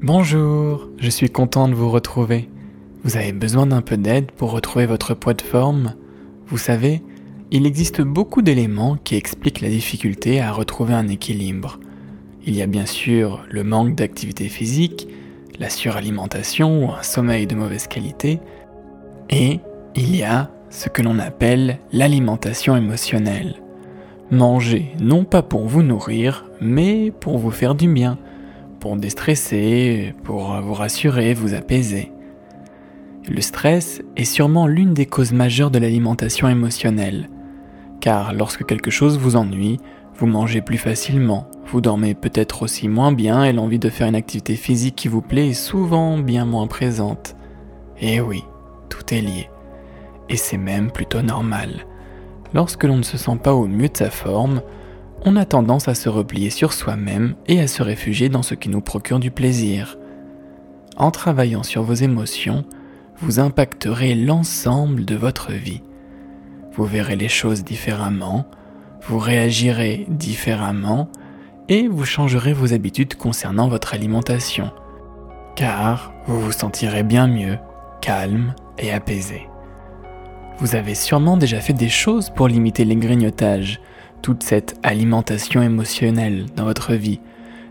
Bonjour, je suis content de vous retrouver. Vous avez besoin d'un peu d'aide pour retrouver votre poids de forme? Vous savez, il existe beaucoup d'éléments qui expliquent la difficulté à retrouver un équilibre. Il y a bien sûr le manque d'activité physique, la suralimentation ou un sommeil de mauvaise qualité, et il y a ce que l'on appelle l'alimentation émotionnelle. Manger non pas pour vous nourrir, mais pour vous faire du bien, pour déstresser, pour vous rassurer, vous apaiser. Le stress est sûrement l'une des causes majeures de l'alimentation émotionnelle, car lorsque quelque chose vous ennuie, vous mangez plus facilement, vous dormez peut-être aussi moins bien et l'envie de faire une activité physique qui vous plaît est souvent bien moins présente. Et oui, tout est lié. Et c'est même plutôt normal. Lorsque l'on ne se sent pas au mieux de sa forme, on a tendance à se replier sur soi-même et à se réfugier dans ce qui nous procure du plaisir. En travaillant sur vos émotions, vous impacterez l'ensemble de votre vie. Vous verrez les choses différemment, vous réagirez différemment et vous changerez vos habitudes concernant votre alimentation. Car vous vous sentirez bien mieux, calme et apaisé. Vous avez sûrement déjà fait des choses pour limiter les grignotages, toute cette alimentation émotionnelle dans votre vie,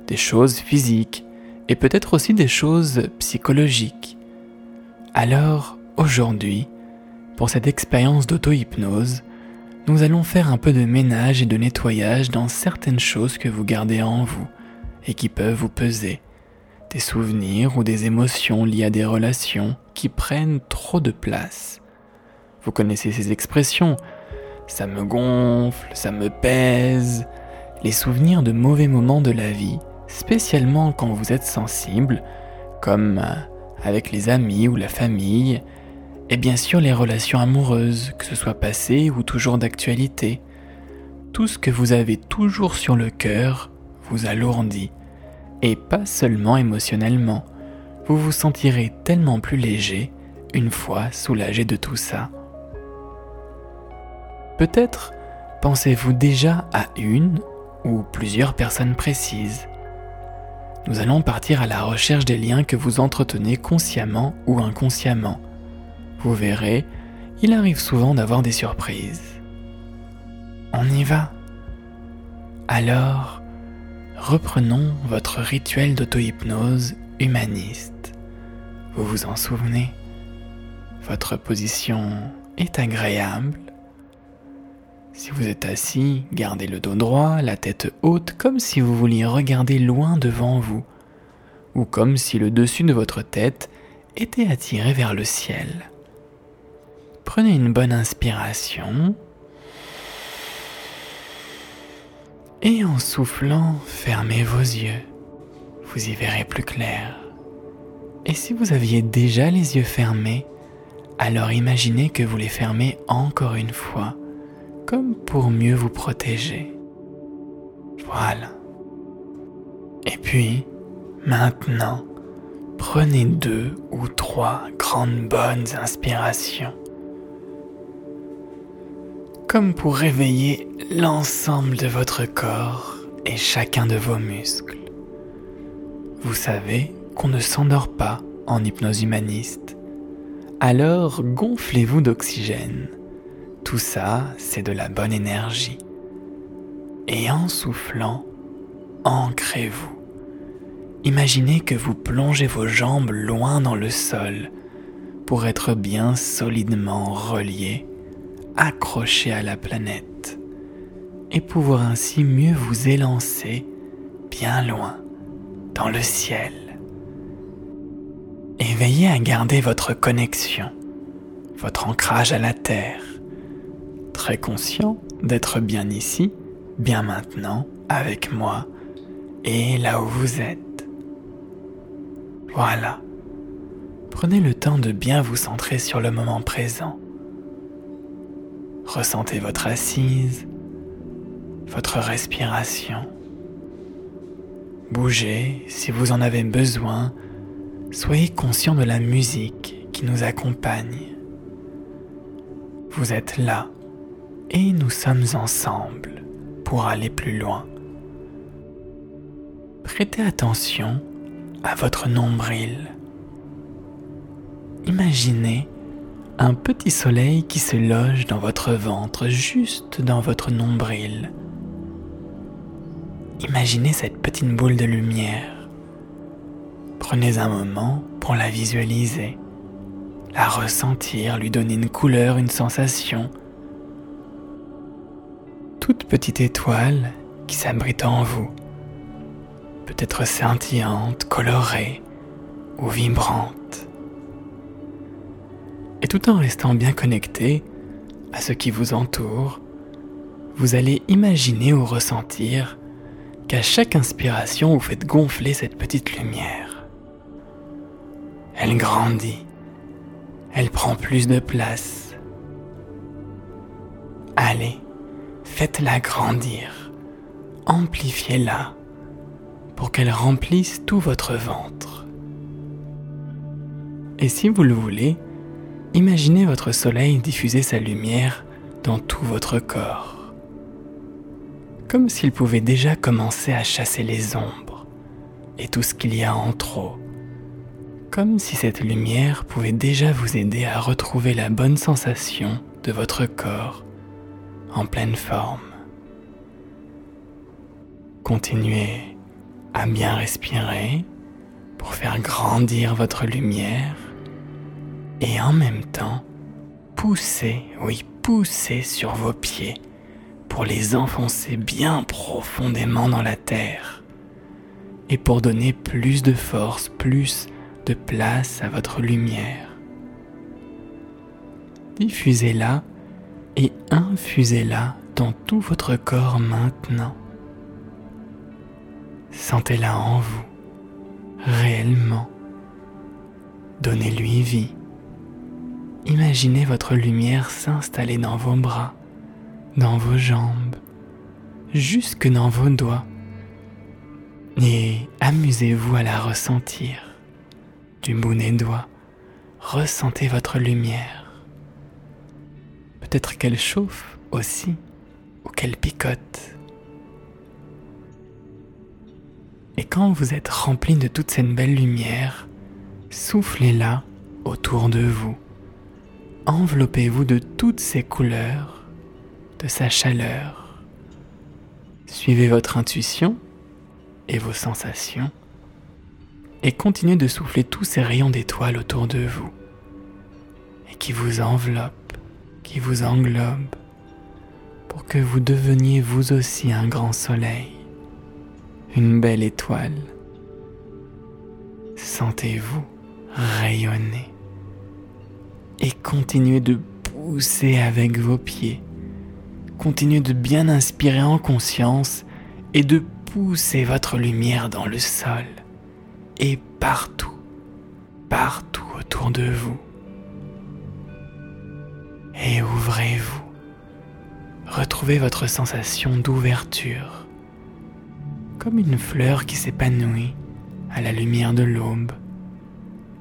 des choses physiques et peut-être aussi des choses psychologiques. Alors, aujourd'hui, pour cette expérience d'auto-hypnose, nous allons faire un peu de ménage et de nettoyage dans certaines choses que vous gardez en vous et qui peuvent vous peser, des souvenirs ou des émotions liées à des relations qui prennent trop de place. Vous connaissez ces expressions. Ça me gonfle, ça me pèse. Les souvenirs de mauvais moments de la vie, spécialement quand vous êtes sensible, comme euh, avec les amis ou la famille, et bien sûr les relations amoureuses, que ce soit passées ou toujours d'actualité. Tout ce que vous avez toujours sur le cœur vous alourdit, et pas seulement émotionnellement. Vous vous sentirez tellement plus léger une fois soulagé de tout ça. Peut-être pensez-vous déjà à une ou plusieurs personnes précises. Nous allons partir à la recherche des liens que vous entretenez consciemment ou inconsciemment. Vous verrez, il arrive souvent d'avoir des surprises. On y va Alors, reprenons votre rituel d'auto-hypnose humaniste. Vous vous en souvenez? Votre position est agréable si vous êtes assis, gardez le dos droit, la tête haute, comme si vous vouliez regarder loin devant vous, ou comme si le dessus de votre tête était attiré vers le ciel. Prenez une bonne inspiration. Et en soufflant, fermez vos yeux. Vous y verrez plus clair. Et si vous aviez déjà les yeux fermés, alors imaginez que vous les fermez encore une fois comme pour mieux vous protéger. Voilà. Et puis, maintenant, prenez deux ou trois grandes bonnes inspirations. Comme pour réveiller l'ensemble de votre corps et chacun de vos muscles. Vous savez qu'on ne s'endort pas en hypnose humaniste. Alors gonflez-vous d'oxygène tout ça, c'est de la bonne énergie. Et en soufflant, ancrez-vous. Imaginez que vous plongez vos jambes loin dans le sol pour être bien solidement reliés, accrochés à la planète, et pouvoir ainsi mieux vous élancer bien loin dans le ciel. Et veillez à garder votre connexion, votre ancrage à la terre conscient d'être bien ici, bien maintenant, avec moi, et là où vous êtes. Voilà. Prenez le temps de bien vous centrer sur le moment présent. Ressentez votre assise, votre respiration. Bougez si vous en avez besoin. Soyez conscient de la musique qui nous accompagne. Vous êtes là, et nous sommes ensemble pour aller plus loin. Prêtez attention à votre nombril. Imaginez un petit soleil qui se loge dans votre ventre, juste dans votre nombril. Imaginez cette petite boule de lumière. Prenez un moment pour la visualiser, la ressentir, lui donner une couleur, une sensation. Toute petite étoile qui s'abrite en vous, peut-être scintillante, colorée ou vibrante. Et tout en restant bien connecté à ce qui vous entoure, vous allez imaginer ou ressentir qu'à chaque inspiration, vous faites gonfler cette petite lumière. Elle grandit, elle prend plus de place. Allez, faites-la grandir, amplifiez-la pour qu'elle remplisse tout votre ventre. Et si vous le voulez, imaginez votre soleil diffuser sa lumière dans tout votre corps. Comme s'il pouvait déjà commencer à chasser les ombres et tout ce qu'il y a en trop, comme si cette lumière pouvait déjà vous aider à retrouver la bonne sensation de votre corps en pleine forme. Continuez à bien respirer pour faire grandir votre lumière et en même temps poussez, oui, poussez sur vos pieds pour les enfoncer bien profondément dans la terre et pour donner plus de force, plus de place à votre lumière. Diffusez-la et infusez-la dans tout votre corps maintenant. Sentez-la en vous, réellement. Donnez-lui vie. Imaginez votre lumière s'installer dans vos bras dans vos jambes, jusque dans vos doigts. Et amusez-vous à la ressentir. Du bout des doigts, ressentez votre lumière. Peut-être qu'elle chauffe aussi, ou qu'elle picote. Et quand vous êtes rempli de toute cette belle lumière, soufflez-la autour de vous. Enveloppez-vous de toutes ces couleurs de sa chaleur. Suivez votre intuition et vos sensations et continuez de souffler tous ces rayons d'étoiles autour de vous et qui vous enveloppent, qui vous englobent pour que vous deveniez vous aussi un grand soleil, une belle étoile. Sentez-vous rayonner et continuez de pousser avec vos pieds continuez de bien inspirer en conscience et de pousser votre lumière dans le sol et partout, partout autour de vous. Et ouvrez-vous. Retrouvez votre sensation d'ouverture, comme une fleur qui s'épanouit à la lumière de l'aube.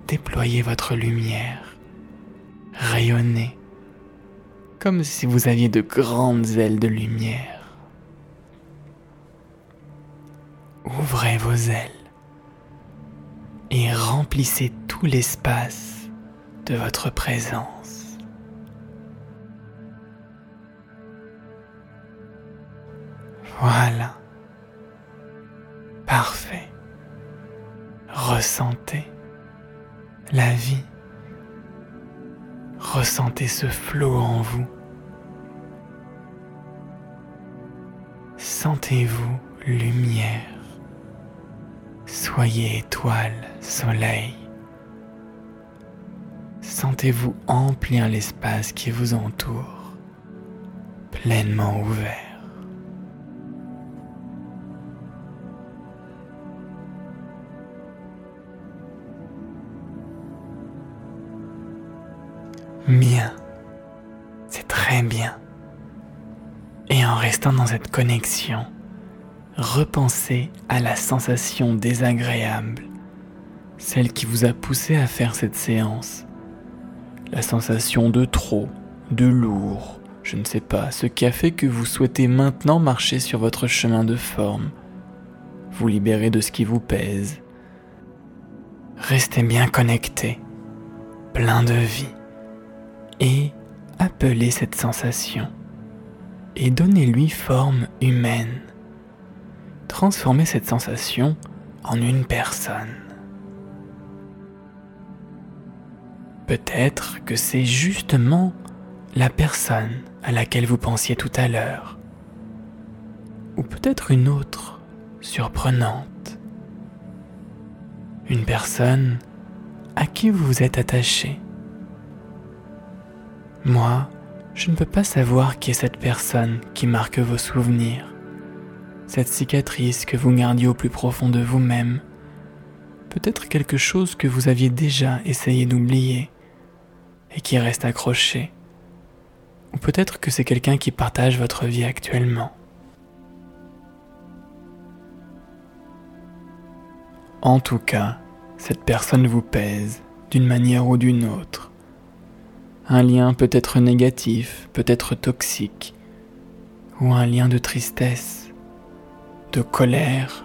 Déployez votre lumière, rayonnez comme si vous aviez de grandes ailes de lumière. Ouvrez vos ailes et remplissez tout l'espace de votre présence. Voilà. Parfait. Ressentez la vie. Ressentez ce flot en vous. Sentez-vous lumière. Soyez étoile, soleil. Sentez-vous emplir l'espace qui vous entoure, pleinement ouvert. Dans cette connexion, repensez à la sensation désagréable, celle qui vous a poussé à faire cette séance. La sensation de trop, de lourd, je ne sais pas, ce qui a fait que vous souhaitez maintenant marcher sur votre chemin de forme, vous libérer de ce qui vous pèse, restez bien connecté, plein de vie, et appelez cette sensation et donnez-lui forme humaine. Transformez cette sensation en une personne. Peut-être que c'est justement la personne à laquelle vous pensiez tout à l'heure. Ou peut-être une autre, surprenante. Une personne à qui vous vous êtes attaché. Moi, je ne peux pas savoir qui est cette personne qui marque vos souvenirs, cette cicatrice que vous gardiez au plus profond de vous-même, peut-être quelque chose que vous aviez déjà essayé d'oublier et qui reste accroché, ou peut-être que c'est quelqu'un qui partage votre vie actuellement. En tout cas, cette personne vous pèse d'une manière ou d'une autre. Un lien peut être négatif, peut être toxique, ou un lien de tristesse, de colère,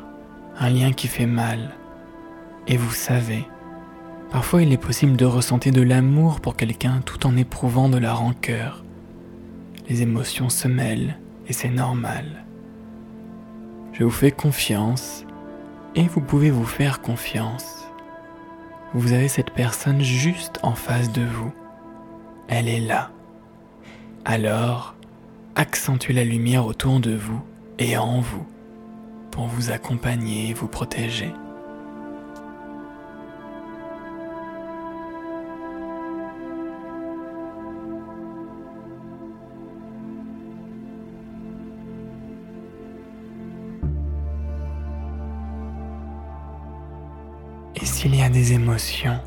un lien qui fait mal. Et vous savez, parfois il est possible de ressentir de l'amour pour quelqu'un tout en éprouvant de la rancœur. Les émotions se mêlent et c'est normal. Je vous fais confiance et vous pouvez vous faire confiance. Vous avez cette personne juste en face de vous. Elle est là. Alors, accentuez la lumière autour de vous et en vous pour vous accompagner et vous protéger. Et s'il y a des émotions,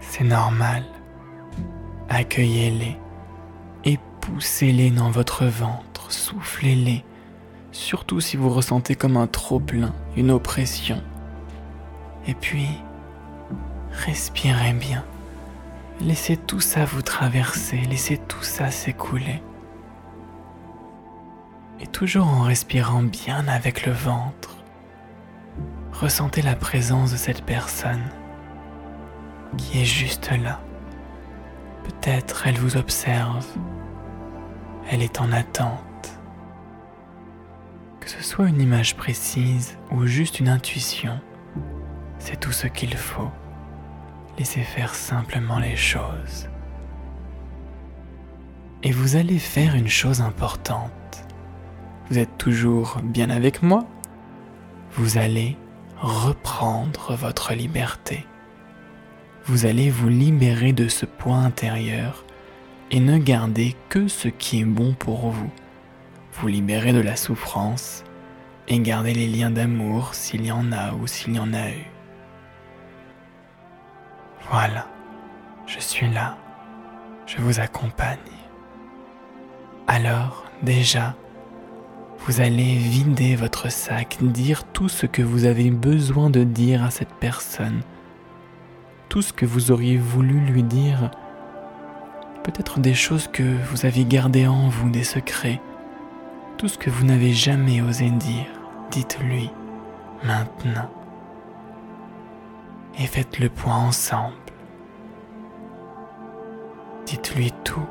c'est normal. Accueillez-les et poussez-les dans votre ventre, soufflez-les, surtout si vous ressentez comme un trop-plein, une oppression. Et puis, respirez bien. Laissez tout ça vous traverser, laissez tout ça s'écouler. Et toujours en respirant bien avec le ventre, ressentez la présence de cette personne qui est juste là. Peut-être elle vous observe, elle est en attente. Que ce soit une image précise ou juste une intuition, c'est tout ce qu'il faut. Laissez faire simplement les choses. Et vous allez faire une chose importante. Vous êtes toujours bien avec moi Vous allez reprendre votre liberté. Vous allez vous libérer de ce poids intérieur et ne garder que ce qui est bon pour vous. Vous libérer de la souffrance et garder les liens d'amour s'il y en a ou s'il y en a eu. Voilà, je suis là, je vous accompagne. Alors, déjà, vous allez vider votre sac, dire tout ce que vous avez besoin de dire à cette personne, tout ce que vous auriez voulu lui dire, peut-être des choses que vous aviez gardées en vous, des secrets, tout ce que vous n'avez jamais osé dire, dites-lui maintenant. Et faites le point ensemble. Dites-lui tout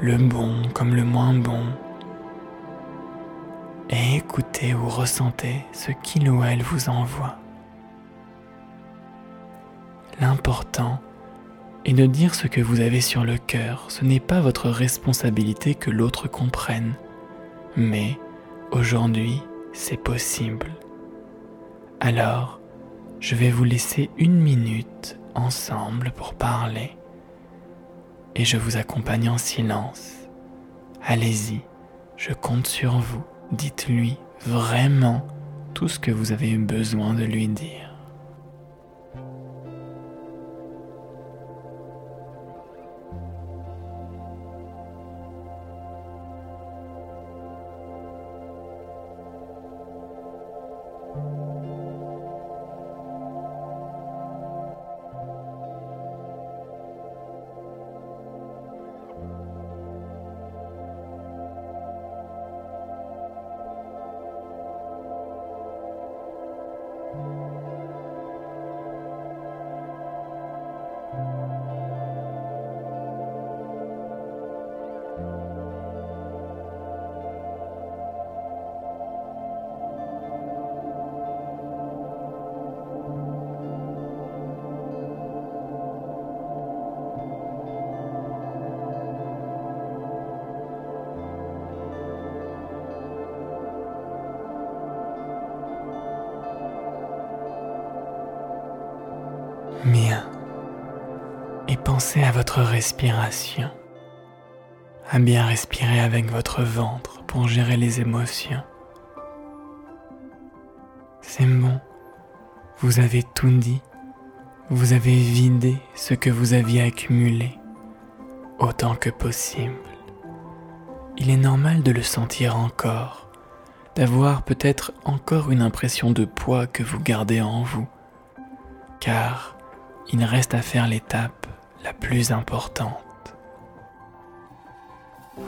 le bon comme le moins bon, et écoutez ou ressentez ce qu'il ou elle vous envoie. L'important est de dire ce que vous avez sur le cœur. Ce n'est pas votre responsabilité que l'autre comprenne, mais aujourd'hui, c'est possible. Alors, je vais vous laisser une minute ensemble pour parler et je vous accompagne en silence. Allez-y, je compte sur vous. Dites-lui vraiment tout ce que vous avez eu besoin de lui dire. Pensez à votre respiration. À bien respirer avec votre ventre pour gérer les émotions. C'est bon. Vous avez tout dit. Vous avez vidé ce que vous aviez accumulé autant que possible. Il est normal de le sentir encore, d'avoir peut-être encore une impression de poids que vous gardez en vous, car il reste à faire l'étape plus importante.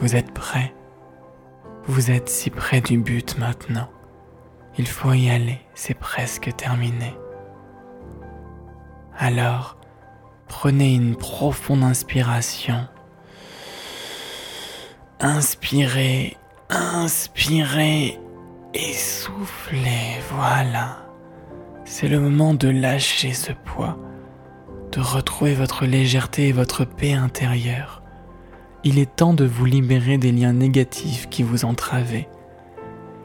Vous êtes prêt Vous êtes si près du but maintenant. Il faut y aller, c'est presque terminé. Alors, prenez une profonde inspiration. Inspirez, inspirez et soufflez, voilà. C'est le moment de lâcher ce poids de retrouver votre légèreté et votre paix intérieure. Il est temps de vous libérer des liens négatifs qui vous entravaient.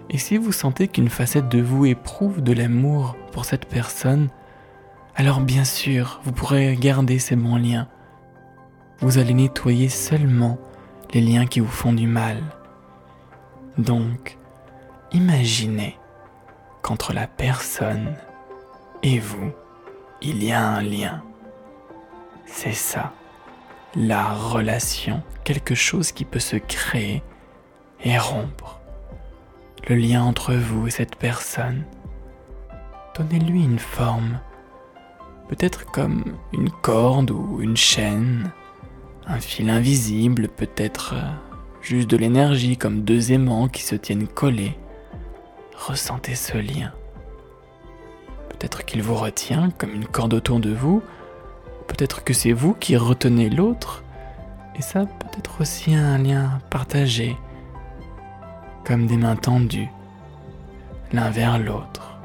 Et si vous sentez qu'une facette de vous éprouve de l'amour pour cette personne, alors bien sûr, vous pourrez garder ces bons liens. Vous allez nettoyer seulement les liens qui vous font du mal. Donc, imaginez qu'entre la personne et vous, il y a un lien. C'est ça, la relation, quelque chose qui peut se créer et rompre. Le lien entre vous et cette personne. Donnez-lui une forme, peut-être comme une corde ou une chaîne, un fil invisible, peut-être euh, juste de l'énergie comme deux aimants qui se tiennent collés. Ressentez ce lien. Peut-être qu'il vous retient comme une corde autour de vous, Peut-être que c'est vous qui retenez l'autre, et ça peut être aussi un lien partagé, comme des mains tendues, l'un vers l'autre.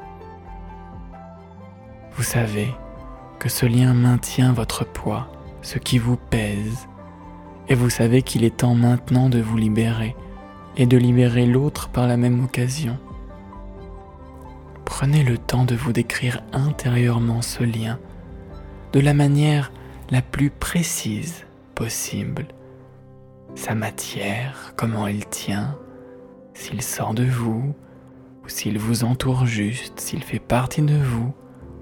Vous savez que ce lien maintient votre poids, ce qui vous pèse, et vous savez qu'il est temps maintenant de vous libérer et de libérer l'autre par la même occasion. Prenez le temps de vous décrire intérieurement ce lien de la manière la plus précise possible. Sa matière, comment il tient, s'il sort de vous, ou s'il vous entoure juste, s'il fait partie de vous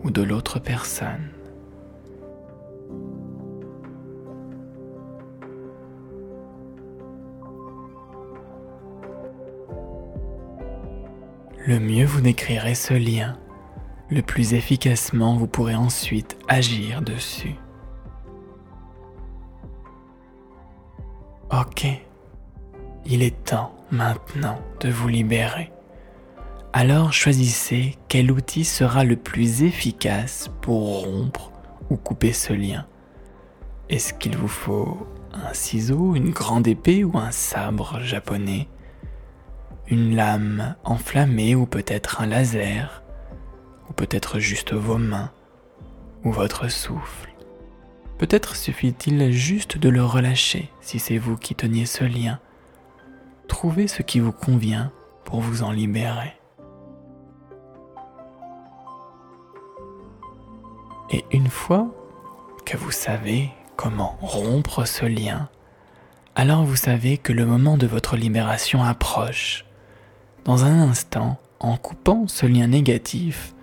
ou de l'autre personne. Le mieux vous décrirez ce lien le plus efficacement vous pourrez ensuite agir dessus. Ok, il est temps maintenant de vous libérer. Alors choisissez quel outil sera le plus efficace pour rompre ou couper ce lien. Est-ce qu'il vous faut un ciseau, une grande épée ou un sabre japonais? Une lame enflammée ou peut-être un laser? Ou peut-être juste vos mains, ou votre souffle. Peut-être suffit-il juste de le relâcher si c'est vous qui teniez ce lien. Trouvez ce qui vous convient pour vous en libérer. Et une fois que vous savez comment rompre ce lien, alors vous savez que le moment de votre libération approche. Dans un instant, en coupant ce lien négatif,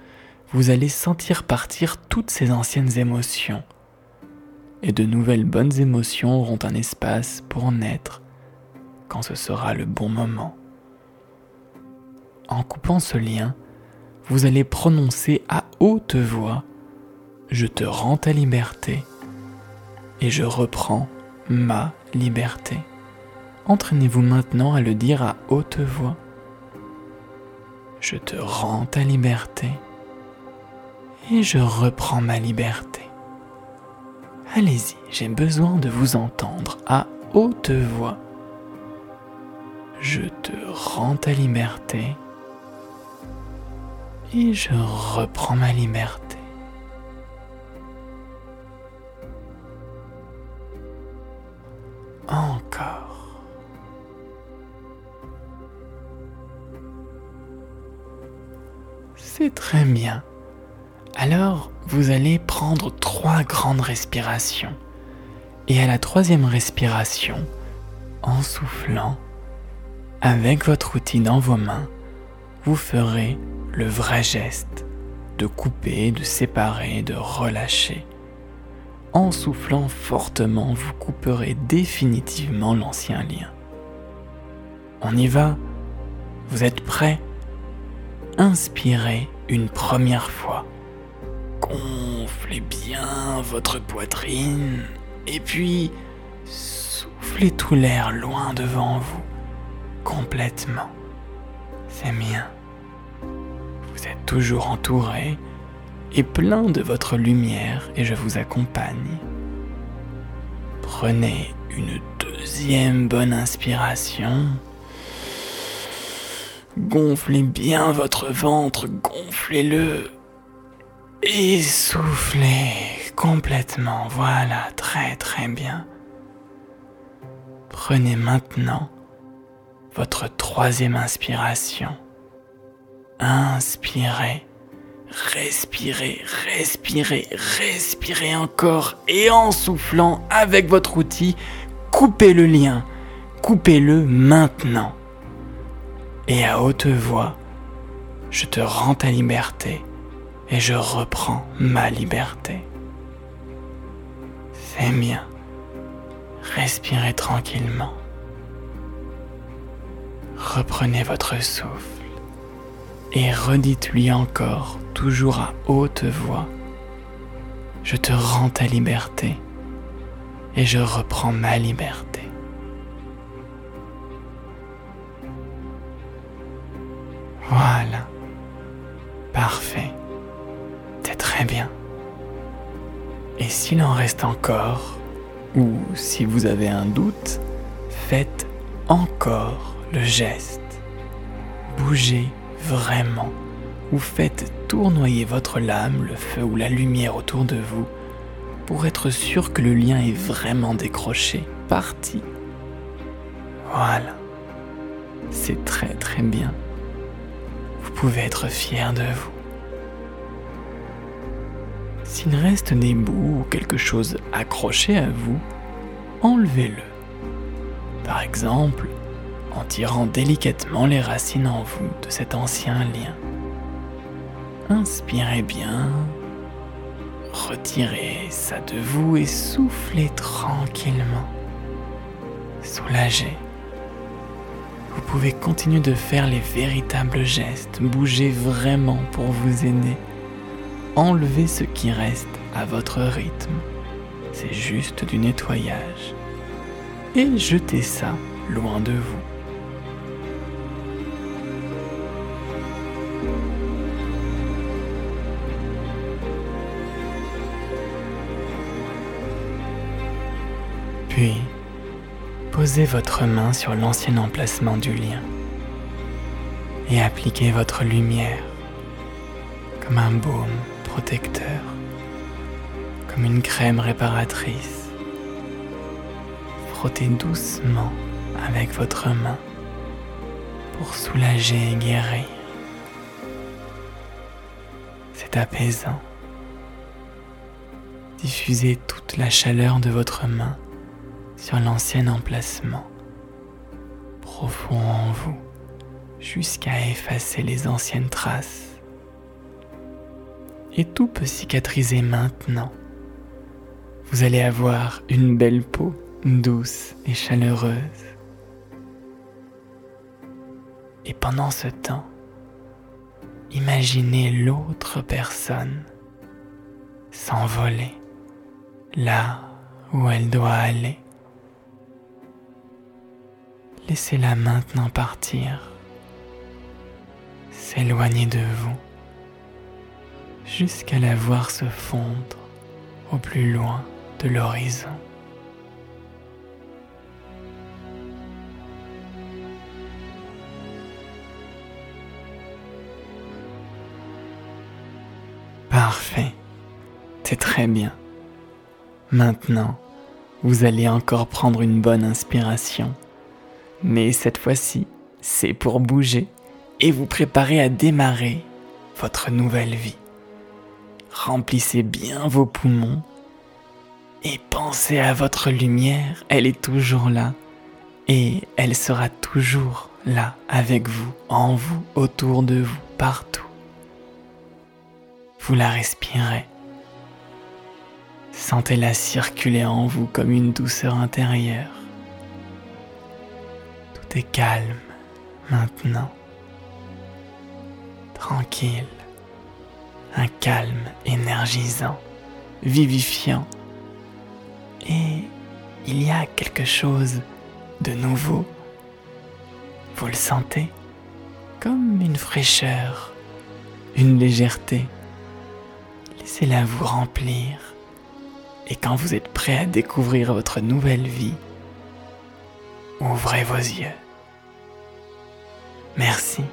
vous allez sentir partir toutes ces anciennes émotions. Et de nouvelles bonnes émotions auront un espace pour naître quand ce sera le bon moment. En coupant ce lien, vous allez prononcer à haute voix Je te rends ta liberté et je reprends ma liberté. Entraînez-vous maintenant à le dire à haute voix. Je te rends ta liberté et je reprends ma liberté. Allez-y, j'ai besoin de vous entendre à haute voix. Je te rends ta liberté et je reprends ma liberté. Encore. C'est très bien. Alors, vous allez prendre trois grandes respirations. Et à la troisième respiration, en soufflant, avec votre outil dans vos mains, vous ferez le vrai geste de couper, de séparer, de relâcher. En soufflant fortement, vous couperez définitivement l'ancien lien. On y va Vous êtes prêts? Inspirez une première fois. Gonflez bien votre poitrine et puis soufflez tout l'air loin devant vous, complètement. C'est bien. Vous êtes toujours entouré et plein de votre lumière et je vous accompagne. Prenez une deuxième bonne inspiration. Gonflez bien votre ventre, gonflez-le. Et soufflez complètement. Voilà, très très bien. Prenez maintenant votre troisième inspiration. Inspirez, respirez, respirez, respirez encore et en soufflant avec votre outil, coupez le lien, coupez-le maintenant. Et à haute voix, je te rends ta liberté et je reprends ma liberté. C'est bien. Respirez tranquillement. Reprenez votre souffle et redites-lui encore, toujours à haute voix, Je te rends ta liberté et je reprends ma liberté. Voilà. Parfait. C'est très bien. Et s'il en reste encore, ou si vous avez un doute, faites encore le geste. Bougez vraiment, ou faites tournoyer votre lame, le feu ou la lumière autour de vous, pour être sûr que le lien est vraiment décroché, parti. Voilà. C'est très très bien. Vous pouvez être fier de vous. S'il reste des bouts ou quelque chose accroché à vous, enlevez-le. Par exemple, en tirant délicatement les racines en vous de cet ancien lien. Inspirez bien, retirez ça de vous et soufflez tranquillement. Soulagez. Vous pouvez continuer de faire les véritables gestes, bouger vraiment pour vous aider. Enlevez ce qui reste à votre rythme. C'est juste du nettoyage. Et jetez ça loin de vous. Puis, posez votre main sur l'ancien emplacement du lien et appliquez votre lumière comme un baume comme une crème réparatrice. Frottez doucement avec votre main pour soulager et guérir. C'est apaisant. Diffusez toute la chaleur de votre main sur l'ancien emplacement, profond en vous, jusqu'à effacer les anciennes traces et tout peut cicatriser maintenant. Vous allez avoir une belle peau douce et chaleureuse. Et pendant ce temps, imaginez l'autre personne s'envoler là où elle doit aller. Laissez-la maintenant partir, s'éloigner de vous jusqu'à la voir se fondre au plus loin de l'horizon. Parfait, c'est très bien. Maintenant, vous allez encore prendre une bonne inspiration. Mais cette fois-ci, c'est pour bouger et vous préparer à démarrer votre nouvelle vie. Remplissez bien vos poumons et pensez à votre lumière, elle est toujours là et elle sera toujours là avec vous, en vous, autour de vous, partout. Vous la respirez. Sentez-la circuler en vous comme une douceur intérieure. Tout est calme maintenant. Tranquille. Un calme énergisant, vivifiant. Et il y a quelque chose de nouveau. Vous le sentez comme une fraîcheur, une légèreté. Laissez-la vous remplir. Et quand vous êtes prêt à découvrir votre nouvelle vie, ouvrez vos yeux. Merci.